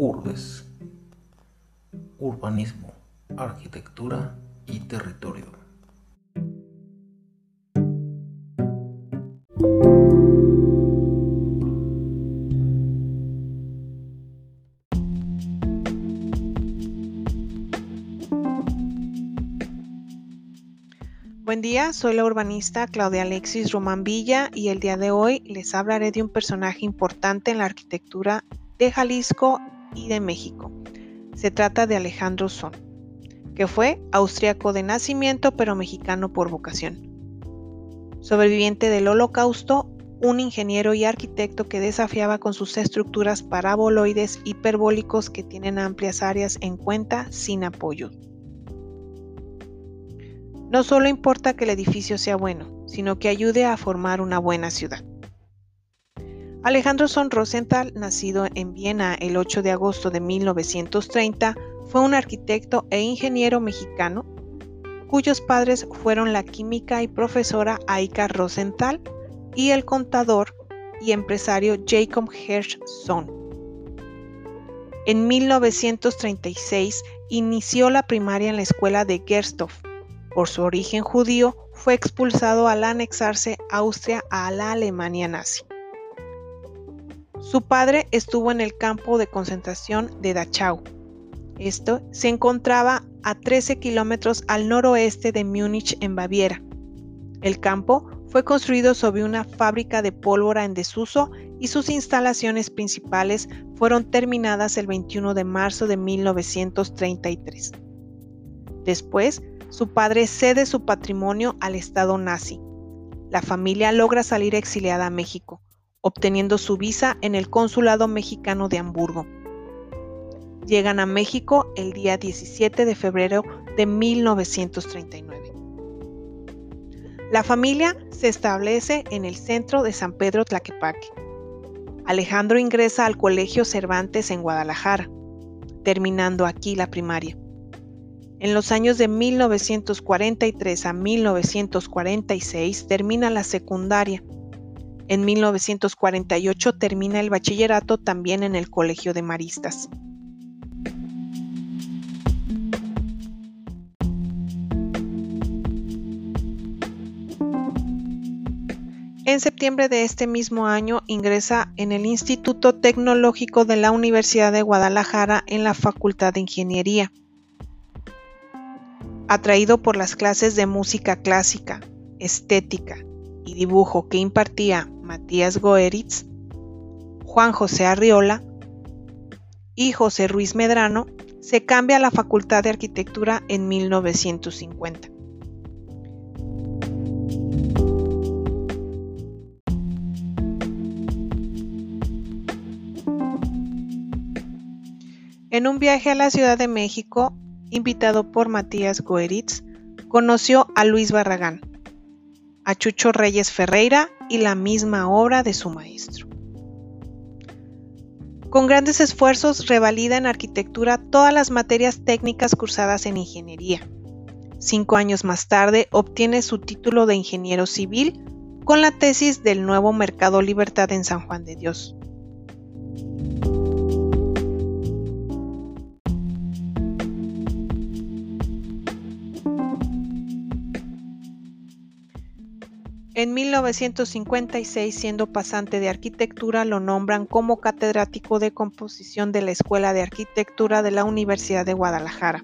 Urbes, Urbanismo, Arquitectura y Territorio. Buen día, soy la urbanista Claudia Alexis Román Villa y el día de hoy les hablaré de un personaje importante en la arquitectura de Jalisco y de México. Se trata de Alejandro Son, que fue austriaco de nacimiento pero mexicano por vocación. Sobreviviente del holocausto, un ingeniero y arquitecto que desafiaba con sus estructuras paraboloides hiperbólicos que tienen amplias áreas en cuenta sin apoyo. No solo importa que el edificio sea bueno, sino que ayude a formar una buena ciudad. Alejandro Son Rosenthal, nacido en Viena el 8 de agosto de 1930, fue un arquitecto e ingeniero mexicano cuyos padres fueron la química y profesora Aika Rosenthal y el contador y empresario Jacob Hirsch Son. En 1936 inició la primaria en la escuela de Gersthof. Por su origen judío, fue expulsado al anexarse Austria a la Alemania nazi. Su padre estuvo en el campo de concentración de Dachau. Esto se encontraba a 13 kilómetros al noroeste de Múnich, en Baviera. El campo fue construido sobre una fábrica de pólvora en desuso y sus instalaciones principales fueron terminadas el 21 de marzo de 1933. Después, su padre cede su patrimonio al Estado nazi. La familia logra salir exiliada a México obteniendo su visa en el Consulado Mexicano de Hamburgo. Llegan a México el día 17 de febrero de 1939. La familia se establece en el centro de San Pedro Tlaquepaque. Alejandro ingresa al Colegio Cervantes en Guadalajara, terminando aquí la primaria. En los años de 1943 a 1946 termina la secundaria en 1948 termina el bachillerato también en el Colegio de Maristas. En septiembre de este mismo año ingresa en el Instituto Tecnológico de la Universidad de Guadalajara en la Facultad de Ingeniería. Atraído por las clases de música clásica, estética dibujo que impartía Matías Goeritz, Juan José Arriola y José Ruiz Medrano, se cambia a la Facultad de Arquitectura en 1950. En un viaje a la Ciudad de México, invitado por Matías Goeritz, conoció a Luis Barragán, a Chucho Reyes Ferreira y la misma obra de su maestro. Con grandes esfuerzos revalida en arquitectura todas las materias técnicas cursadas en ingeniería. Cinco años más tarde obtiene su título de ingeniero civil con la tesis del nuevo Mercado Libertad en San Juan de Dios. 1956, siendo pasante de arquitectura, lo nombran como catedrático de composición de la Escuela de Arquitectura de la Universidad de Guadalajara.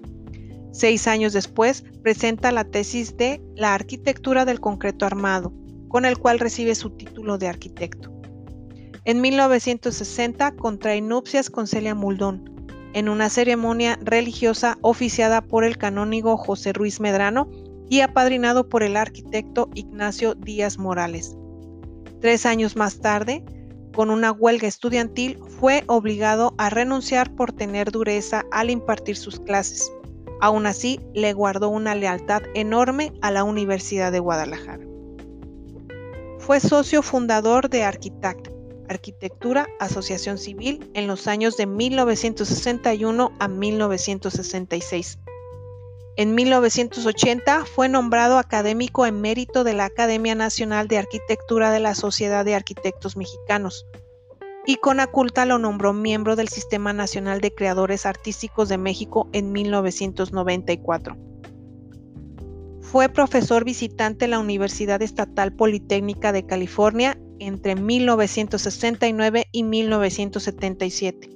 Seis años después, presenta la tesis de La arquitectura del concreto armado, con el cual recibe su título de arquitecto. En 1960 contrae nupcias con Celia Muldón, en una ceremonia religiosa oficiada por el canónigo José Ruiz Medrano, y apadrinado por el arquitecto Ignacio Díaz Morales. Tres años más tarde, con una huelga estudiantil, fue obligado a renunciar por tener dureza al impartir sus clases. Aún así, le guardó una lealtad enorme a la Universidad de Guadalajara. Fue socio fundador de Arquitact, Arquitectura Asociación Civil, en los años de 1961 a 1966 en 1980 fue nombrado académico emérito de la Academia Nacional de Arquitectura de la Sociedad de Arquitectos Mexicanos. y Conaculta lo nombró miembro del Sistema Nacional de Creadores Artísticos de México en 1994. Fue profesor visitante en la Universidad Estatal Politécnica de California entre 1969 y 1977.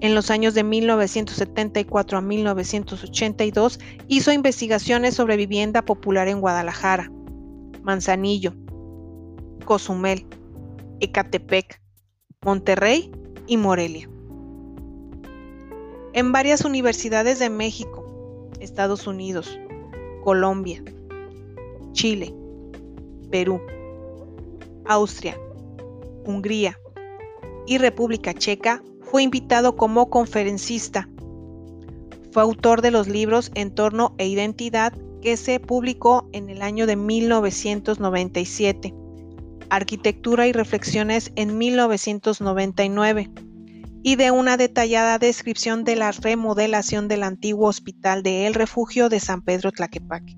En los años de 1974 a 1982 hizo investigaciones sobre vivienda popular en Guadalajara, Manzanillo, Cozumel, Ecatepec, Monterrey y Morelia. En varias universidades de México, Estados Unidos, Colombia, Chile, Perú, Austria, Hungría y República Checa fue invitado como conferencista. Fue autor de los libros Entorno e Identidad que se publicó en el año de 1997, Arquitectura y Reflexiones en 1999 y de una detallada descripción de la remodelación del antiguo hospital de El Refugio de San Pedro Tlaquepaque.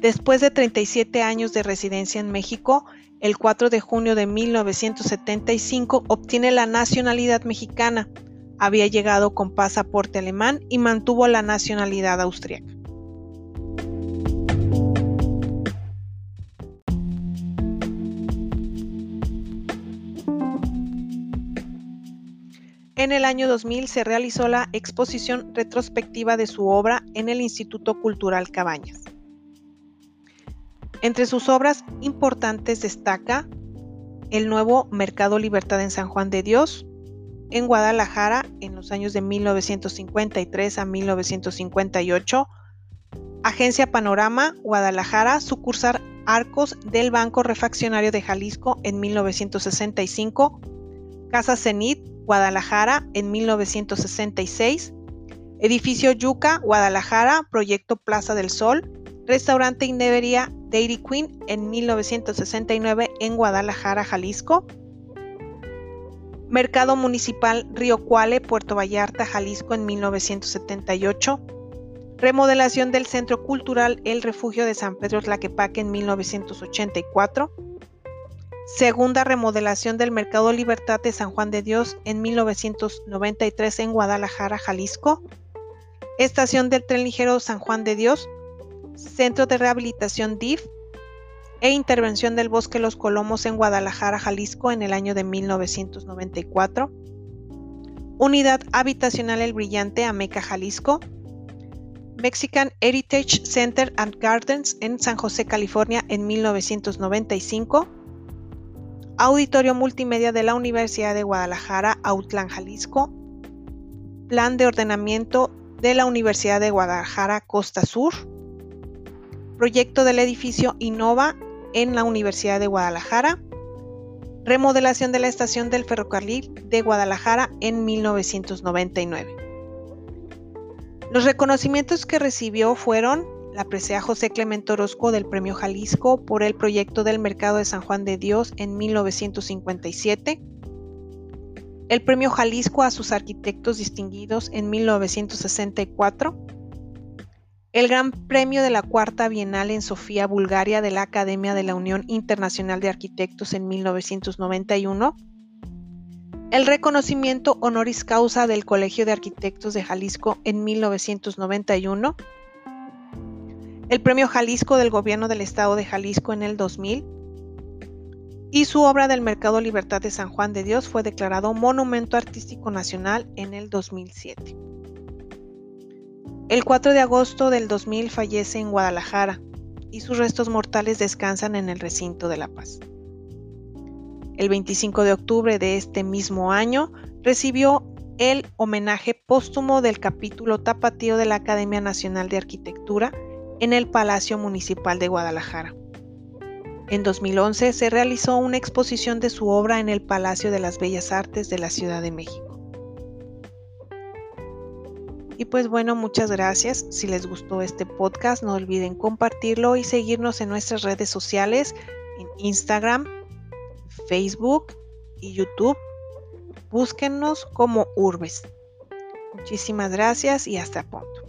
Después de 37 años de residencia en México, el 4 de junio de 1975 obtiene la nacionalidad mexicana. Había llegado con pasaporte alemán y mantuvo la nacionalidad austriaca. En el año 2000 se realizó la exposición retrospectiva de su obra en el Instituto Cultural Cabañas. Entre sus obras importantes destaca el nuevo Mercado Libertad en San Juan de Dios, en Guadalajara en los años de 1953 a 1958, Agencia Panorama, Guadalajara, sucursal Arcos del Banco Refaccionario de Jalisco en 1965, Casa Cenit, Guadalajara en 1966, Edificio Yuca, Guadalajara, Proyecto Plaza del Sol, Restaurante y Nevería Dairy Queen en 1969 en Guadalajara, Jalisco. Mercado Municipal Río Cuale, Puerto Vallarta, Jalisco en 1978. Remodelación del Centro Cultural El Refugio de San Pedro Tlaquepaque en 1984. Segunda remodelación del Mercado Libertad de San Juan de Dios en 1993 en Guadalajara, Jalisco. Estación del Tren Ligero San Juan de Dios Centro de Rehabilitación DIF e Intervención del Bosque Los Colomos en Guadalajara, Jalisco en el año de 1994. Unidad Habitacional El Brillante, Ameca, Jalisco. Mexican Heritage Center and Gardens en San José, California en 1995. Auditorio Multimedia de la Universidad de Guadalajara, Autlán, Jalisco. Plan de ordenamiento de la Universidad de Guadalajara, Costa Sur proyecto del edificio Innova en la Universidad de Guadalajara, remodelación de la estación del ferrocarril de Guadalajara en 1999. Los reconocimientos que recibió fueron la presea José Clemente Orozco del Premio Jalisco por el proyecto del Mercado de San Juan de Dios en 1957, el Premio Jalisco a sus arquitectos distinguidos en 1964, el Gran Premio de la Cuarta Bienal en Sofía, Bulgaria de la Academia de la Unión Internacional de Arquitectos en 1991, el reconocimiento honoris causa del Colegio de Arquitectos de Jalisco en 1991, el Premio Jalisco del Gobierno del Estado de Jalisco en el 2000, y su obra del Mercado Libertad de San Juan de Dios fue declarado Monumento Artístico Nacional en el 2007. El 4 de agosto del 2000 fallece en Guadalajara y sus restos mortales descansan en el recinto de La Paz. El 25 de octubre de este mismo año recibió el homenaje póstumo del capítulo tapatío de la Academia Nacional de Arquitectura en el Palacio Municipal de Guadalajara. En 2011 se realizó una exposición de su obra en el Palacio de las Bellas Artes de la Ciudad de México. Y pues bueno, muchas gracias. Si les gustó este podcast, no olviden compartirlo y seguirnos en nuestras redes sociales, en Instagram, Facebook y YouTube. Búsquennos como Urbes. Muchísimas gracias y hasta pronto.